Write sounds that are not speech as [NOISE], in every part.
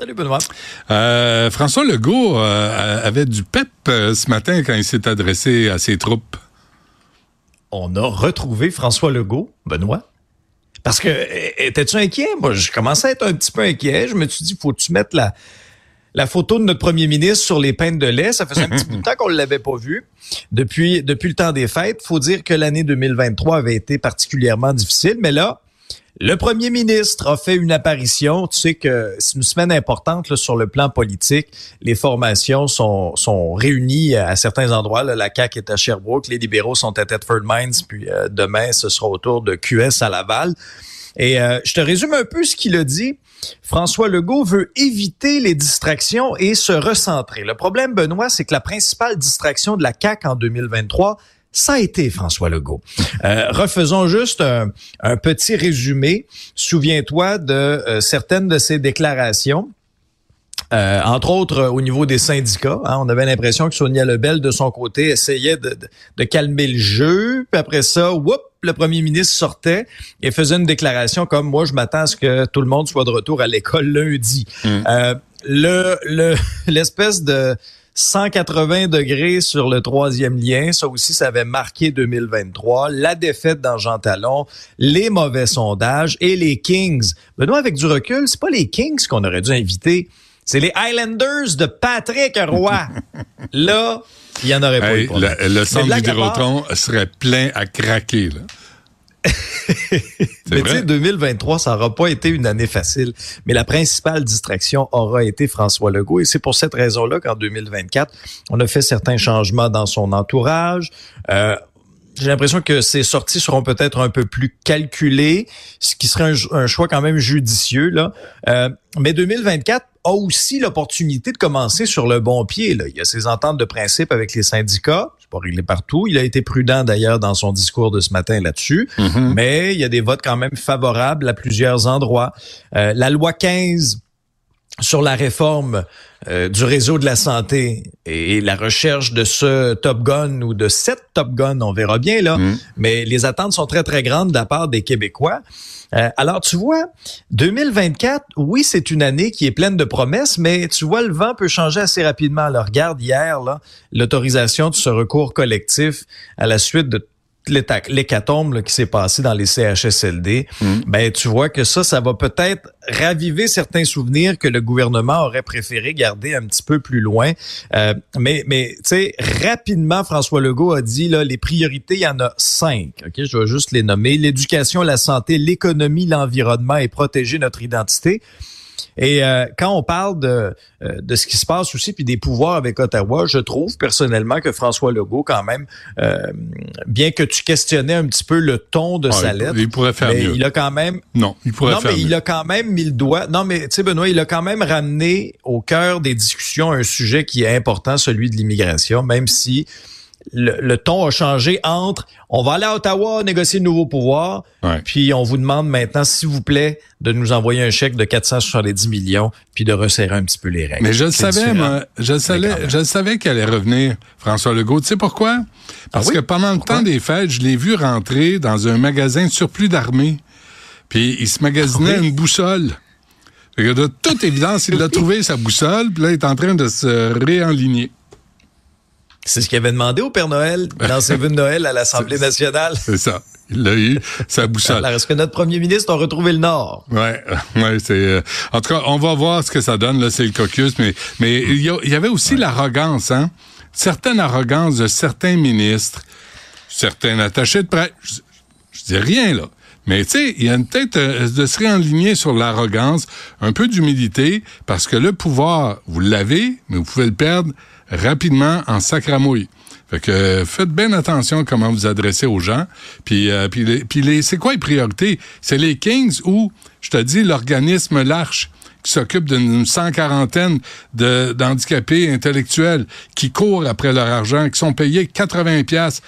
Salut Benoît. Euh, François Legault euh, avait du pep euh, ce matin quand il s'est adressé à ses troupes. On a retrouvé François Legault, Benoît. Parce que, étais-tu inquiet? Moi, je commençais à être un petit peu inquiet. Je me suis dit, faut-tu mettre la, la photo de notre premier ministre sur les peintes de lait? Ça faisait un petit bout de [LAUGHS] temps qu'on ne l'avait pas vu. Depuis, depuis le temps des fêtes, faut dire que l'année 2023 avait été particulièrement difficile. Mais là, le premier ministre a fait une apparition. Tu sais que c'est une semaine importante sur le plan politique. Les formations sont, sont réunies à certains endroits. la CAQ est à Sherbrooke, les libéraux sont à Thetford Mines, puis euh, demain, ce sera autour de QS à Laval. Et euh, je te résume un peu ce qu'il a dit. François Legault veut éviter les distractions et se recentrer. Le problème, Benoît, c'est que la principale distraction de la CAQ en 2023, ça a été François Legault. Euh, refaisons juste un, petit résumé. Souviens-toi de euh, certaines de ses déclarations. Euh, entre autres au niveau des syndicats. Hein. on avait l'impression que Sonia Lebel, de son côté, essayait de, de, calmer le jeu. Puis après ça, whoop, le premier ministre sortait et faisait une déclaration comme « Moi, je m'attends à ce que tout le monde soit de retour à l'école lundi mm. le [LAUGHS] L'espèce de 180 degrés sur le troisième lien. Ça aussi, ça avait marqué 2023. La défaite dans Jean Talon, les mauvais sondages et les Kings. Benoît, avec du recul, c'est pas les Kings qu'on aurait dû inviter. C'est les Highlanders de Patrick Roy. [LAUGHS] Là, il y en aurait pas eu. Le, le centre Vidéotron serait plein à craquer. Là. Mais tu sais, 2023, ça n'aura pas été une année facile. Mais la principale distraction aura été François Legault. Et c'est pour cette raison-là qu'en 2024, on a fait certains changements dans son entourage. Euh, j'ai l'impression que ces sorties seront peut-être un peu plus calculées, ce qui serait un, choix quand même judicieux. Là. Euh, mais 2024 a aussi l'opportunité de commencer sur le bon pied. Là. Il y a ses ententes de principe avec les syndicats. Pas réglé partout. Il a été prudent d'ailleurs dans son discours de ce matin là-dessus. Mm-hmm. Mais il y a des votes quand même favorables à plusieurs endroits. Euh, la loi 15 sur la réforme euh, du réseau de la santé et la recherche de ce Top Gun ou de cette Top Gun, on verra bien là, mm. mais les attentes sont très très grandes de la part des Québécois. Euh, alors tu vois, 2024, oui, c'est une année qui est pleine de promesses, mais tu vois, le vent peut changer assez rapidement. Alors regarde hier l'autorisation de ce recours collectif à la suite de l'hécatombe qui s'est passé dans les CHSLD, mm. ben tu vois que ça, ça va peut-être raviver certains souvenirs que le gouvernement aurait préféré garder un petit peu plus loin. Euh, mais mais tu sais, rapidement, François Legault a dit là, les priorités, il y en a cinq. Ok, je vais juste les nommer l'éducation, la santé, l'économie, l'environnement et protéger notre identité. Et euh, quand on parle de, euh, de ce qui se passe aussi, puis des pouvoirs avec Ottawa, je trouve personnellement que François Legault, quand même, euh, bien que tu questionnais un petit peu le ton de sa lettre, il pourrait faire mais il a quand même... Non, il pourrait non, mais il a quand même mis le doigt... Non, mais tu sais, Benoît, il a quand même ramené au cœur des discussions un sujet qui est important, celui de l'immigration, même si le, ton a changé entre on va aller à Ottawa négocier de nouveaux pouvoirs, puis on vous demande maintenant, s'il vous plaît, de nous envoyer un chèque de 470 millions, puis de resserrer un petit peu les règles. Mais je le savais, moi, je le savais, je savais qu'elle allait revenir, François Legault. Tu sais pourquoi? Parce ah que pendant le temps des fêtes, je l'ai vu rentrer dans un magasin de surplus d'armée, puis il se magasinait une boussole. de toute évidence, il a [LAUGHS] trouvé sa boussole, puis là, il est en train de se réenligner. C'est ce qu'il avait demandé au Père Noël [LAUGHS] dans ses vœux de Noël à l'Assemblée nationale. C'est ça. Il l'a eu, sa boussole. Alors, est-ce que notre premier ministre a retrouvé le Nord? Ouais, [LAUGHS] ouais, c'est. Euh, en tout cas, on va voir ce que ça donne. Là, c'est le caucus, mais mais il y, avait aussi l'arrogance, hein. Certaine arrogance de certains ministres, certains attachés de presse. Je, je dis rien là. Mais tu sais, il y a une tête euh, de se réaligner sur l'arrogance, un peu d'humilité, parce que le pouvoir, vous l'avez, mais vous pouvez le perdre rapidement en sacramouille. Fait que faites bien attention à comment vous adressez aux gens. Puis, euh, puis, puis les, c'est quoi les priorités? C'est les Kings ou, je te dis, l'organisme L'Arche qui s'occupe d'une cent quarantaine d'handicapés intellectuels qui courent après leur argent, qui sont payés 80 pièces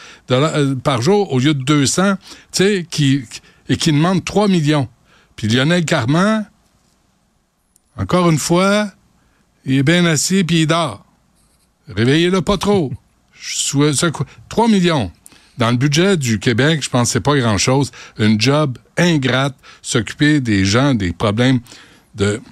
par jour au lieu de 200, tu sais, qui, et qui demandent 3 millions. Puis Lionel Carman, encore une fois, il est bien assis puis il dort. Réveillez-le pas trop. 3 millions. Dans le budget du Québec, je pense que c'est pas grand-chose. Une job ingrate, s'occuper des gens, des problèmes de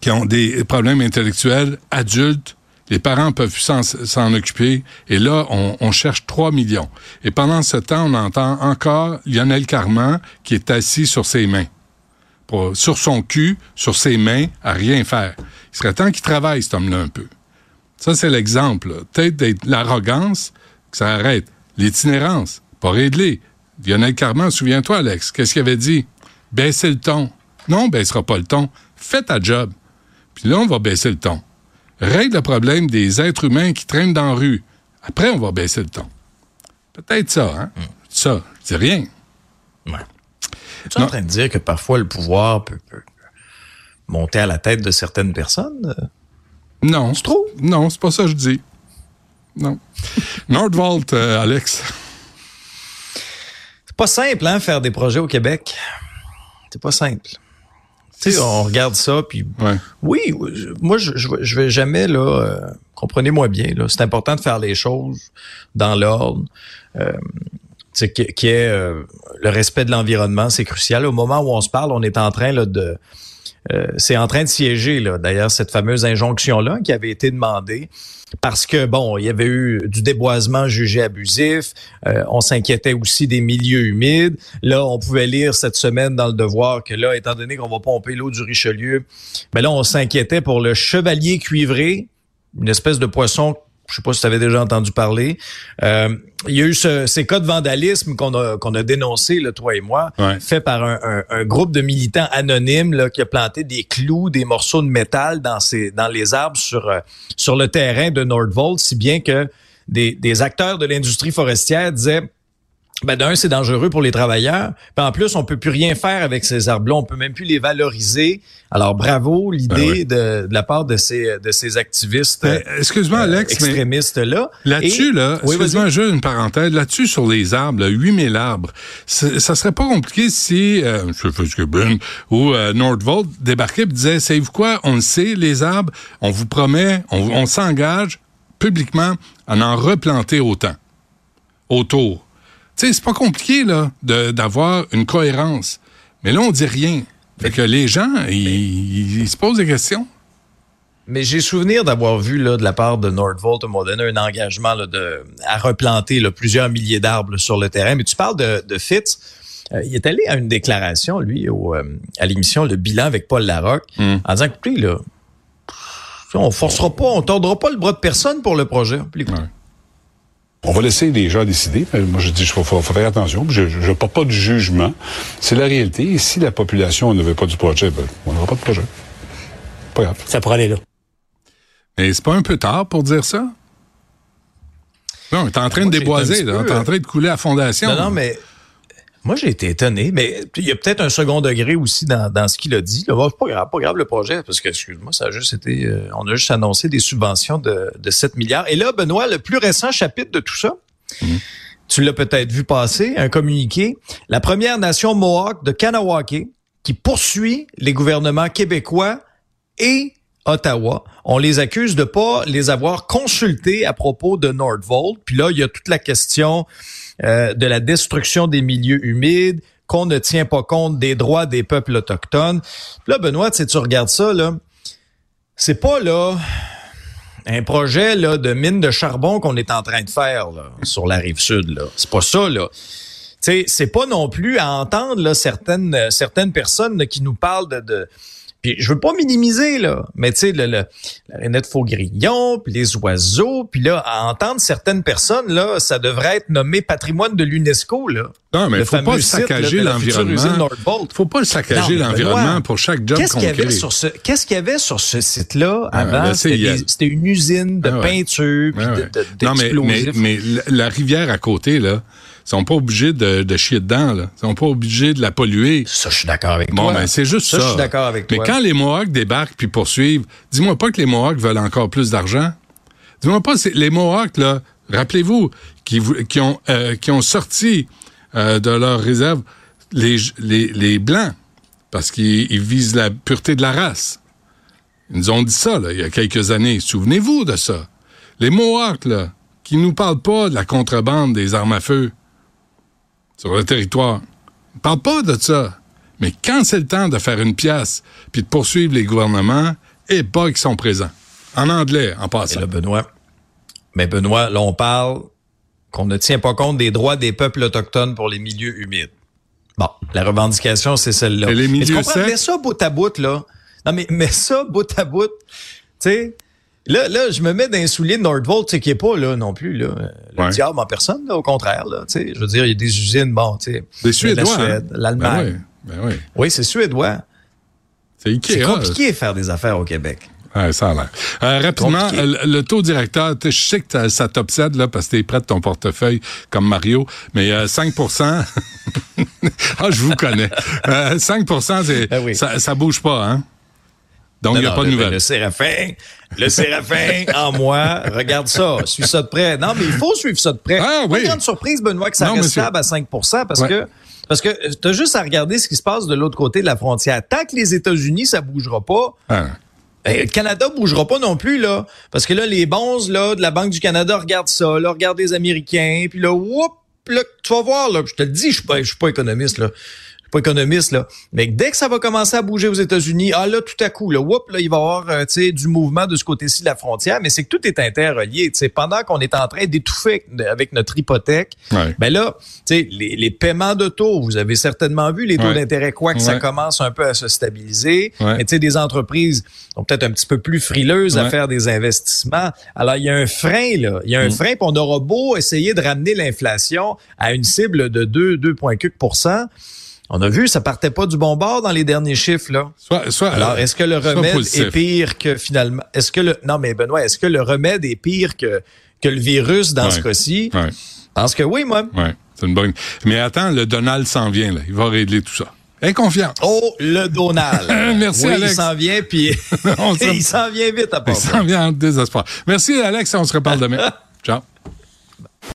qui ont des problèmes intellectuels adultes. Les parents peuvent s'en occuper. Et là, on, cherche 3 millions. Et pendant ce temps, on entend encore Lionel Carman qui est assis sur ses mains. sur son cul, sur ses mains, à rien faire. Il serait temps qu'il travaille, cet homme-là, un peu. Ça, c'est l'exemple. Peut-être l'arrogance, que ça arrête. L'itinérance, pas réglé. Lionel Carman, souviens-toi, Alex, qu'est-ce qu'il avait dit? Baissez le ton. Non, on baissera pas le ton. Fais ta job. Puis là, on va baisser le ton. Règle le problème des êtres humains qui traînent dans la rue. Après, on va baisser le ton. Peut-être ça, hein? Hmm. Ça, je dis rien. Ouais. Tu es en train de dire que parfois le pouvoir peut, monter à la tête de certaines personnes? Non. C'est trop? Non, c'est pas ça que je dis. Non. [LAUGHS] Nordvolt, euh, Alex. C'est pas simple, hein, faire des projets au Québec. C'est pas simple. Tu sais, on regarde ça, puis oui, moi, je, je, vais jamais, là, euh, comprenez-moi bien, là, c'est important de faire les choses dans l'ordre. Euh, qui, qui est euh, le respect de l'environnement, c'est crucial. Au moment où on se parle, on est en train là, de euh, c'est en train de siéger, là, d'ailleurs, cette fameuse injonction-là qui avait été demandée parce que, bon, il y avait eu du déboisement jugé abusif, euh, on s'inquiétait aussi des milieux humides. Là, on pouvait lire cette semaine dans le Devoir que là, étant donné qu'on va pomper l'eau du Richelieu, mais là, on s'inquiétait pour le chevalier cuivré, une espèce de poisson je sais pas si tu avais déjà entendu parler. Euh, il y a eu ces cas de vandalisme qu'on a, qu'on a dénoncé, le toi et moi, fait par un, un, groupe de militants anonymes là, qui a planté des clous, des morceaux de métal dans, ces, dans les arbres sur, euh, sur le terrain de Nordvolt, si bien que des, des acteurs de l'industrie forestière disaient ben d'un, c'est dangereux pour les travailleurs. Puis en plus, on peut plus rien faire avec ces arbres-là. On peut même plus les valoriser. Alors bravo l'idée ben de, la part de ces de ces activistes. Ben, excuse-moi, Alex, extrémistes là. Là-dessus là, excuse-moi, juste une parenthèse. Là-dessus sur les arbres, là, 8000 arbres. Ça serait pas compliqué si euh, je sais que ben, ou euh, Nordvolt débarquait et disait, savez-vous quoi, on le sait, les arbres, on vous promet, on, on s'engage publiquement à en replanter autant autour sais, c'est pas compliqué, là, d'avoir une cohérence. Mais là, on dit rien. Fait que les gens, ils, se posent des questions. Mais j'ai souvenir d'avoir vu là, de la part de Nordvolt un un engagement là, de, à replanter là, plusieurs milliers d'arbres sur le terrain. Mais tu parles de, de Fitz. Euh, il est allé à une déclaration, lui, au, euh, à l'émission Le Bilan avec Paul Larocque, hmm. en disant, écoutez, là, on forcera pas, on tordra pas le bras de personne pour le projet. On va laisser les gens décider. moi, je dis, il faut, faire attention. Je ne porte pas de jugement. C'est la réalité. Et si la population ne veut pas du projet, ben, on n'aura pas de projet. Pas grave. Ça pourrait aller là. Mais c'est pas un peu tard pour dire ça? Non, t'es en train de déboiser, t'es en train de couler à fondation. Non, non, mais moi, j'ai été étonné, mais il y a peut-être un second degré aussi dans, dans ce qu'il a dit. Là, pas grave, pas grave le projet, parce que, excuse-moi, ça a juste été, euh, on a juste annoncé des subventions de, de 7 milliards. Et là, Benoît, le plus récent chapitre de tout ça, mhm. tu l'as peut-être vu passer, un communiqué. La première nation Mohawk de Kanawake qui poursuit les gouvernements québécois et Ottawa. On les accuse de pas les avoir consultés à propos de Nordvolt. Puis là, il y a toute la question euh, de la destruction des milieux humides, qu'on ne tient pas compte des droits des peuples autochtones. là, Benoît, si tu regardes ça, là, c'est pas là un projet là, de mine de charbon qu'on est en train de faire là, sur la rive sud. Là. C'est pas ça, là. C'est pas non plus à entendre là, certaines, certaines personnes qui nous parlent de puis je veux pas minimiser, là, mais tu sais, le, le, la rainette faux-grillon, puis les oiseaux, puis là, à entendre certaines personnes, là, ça devrait être nommé patrimoine de l'UNESCO, là. Non, mais faut pas saccager l'environnement. faut pas saccager l'environnement pour chaque job qu'est-ce qu'il y avait sur ce Qu'est-ce qu'il y avait sur ce site-là ah, avant? C'était une usine de ah, peinture, puis de, Non, mais, mais, mais la rivière à côté, là, sont pas obligés de, de chier dedans, là. Ils sont pas obligés de la polluer. Ça, je suis d'accord avec Bon, toi. ben, c'est juste ça. Ça, je suis d'accord avec Mais toi. quand les Mohawks débarquent puis poursuivent, dis-moi pas que les Mohawks veulent encore plus d'argent. Dis-moi pas, c'est les Mohawks, là, rappelez-vous, qui, qui, ont, euh, qui ont sorti euh, de leur réserve les, les, les Blancs parce qu'ils ils visent la pureté de la race. Ils nous ont dit ça, là, il y a quelques années. Souvenez-vous de ça. Les Mohawks, là, qui nous parlent pas de la contrebande des armes à feu sur le territoire. Ils parlent pas de ça. Mais quand c'est le temps de faire une pièce puis de poursuivre les gouvernements, et pas qu'ils sont présents. En anglais, en Et passant. là, Benoît. Mais Benoît, là, on parle qu'on ne tient pas compte des droits des peuples autochtones pour les milieux humides. Bon, la revendication, c'est celle-là. Et les Mais tu milieux comprends? secs? Mets ça bout à bout, là. Non, mais mets ça bout à bout. Tu sais, là, là, je me mets dans les souliers de Nordvolt, tu qui est pas, là, non plus, là, le Ouais. diable en personne, là, au contraire, là. Tu je veux dire, il y a des usines, bon, tu sais. Des La Suédois. hein? Suède, l'Allemagne. Ben oui, ben oui. Oui, c'est suédois. C'est compliqué de faire des affaires au Québec. Ouais, ça a l'air. Euh, rapidement, le, le taux directeur, tu sais, je sais que ça- t'obsède, là, parce que t'es prêt de ton portefeuille, comme Mario, mais euh, 5 [LAUGHS] Ah, je vous connais. Euh, 5 c'est, Ben oui. ça, ça bouge pas, hein? Donc, il n'y a Non, pas de le- nouvelles. Le séraphin, le séraphin [LAUGHS] en moi, regarde ça, suis ça de près. Non, mais il faut suivre ça de près. Ah, Pas oui. grande surprise, Benoît, que ça Non, reste monsieur. stable à 5% parce Ouais. que parce que tu as juste à regarder ce qui se passe de l'autre côté de la frontière. Tant que les États-Unis, ça bougera pas, Ah. ben, le Canada bougera pas non plus, là. Parce que là, les bonzes, là, de la Banque du Canada regardent ça, là, regardent les Américains, puis là, whoop, là, tu vas voir, là, je te le dis, je suis pas, je suis pas économiste, là. Pas économiste, là. Mais dès que ça va commencer à bouger aux États-Unis, ah là, tout à coup, là, whoop, là, il va y avoir, euh, tu sais, du mouvement de ce côté-ci de la frontière, mais c'est que tout est interrelié, tu sais. Pendant qu'on est en train d'étouffer avec notre hypothèque, Ouais. ben là, tu sais, les, les paiements de taux, vous avez certainement vu les taux Ouais. d'intérêt, quoi que ça commence un peu à se stabiliser. Ouais. Mais tu sais, des entreprises sont peut-être un petit peu plus frileuses à faire des investissements. Alors, il y a un frein, là. Il y a un Mm. frein, puis on aura beau essayer de ramener l'inflation à une cible de 2, 2,4 On a vu, ça partait pas du bon bord dans les derniers chiffres, là. Soit, soit, Alors, est-ce que le remède est pire que finalement, est-ce que le, non, mais Benoît, est-ce que le remède est pire que, que le virus dans Ouais. ce cas-ci? Ouais, pense que oui, moi. ouais, c'est une bonne. Mais attends, le Donald s'en vient, là. Il va régler tout ça. Inconfiant. Oh, le Donald. [LAUGHS] Merci, oui, Alex. il s'en vient, puis [LAUGHS] il s'en vient vite à Il part ça. s'en vient en désespoir. Merci, Alex. On se reparle demain. [LAUGHS] Ciao.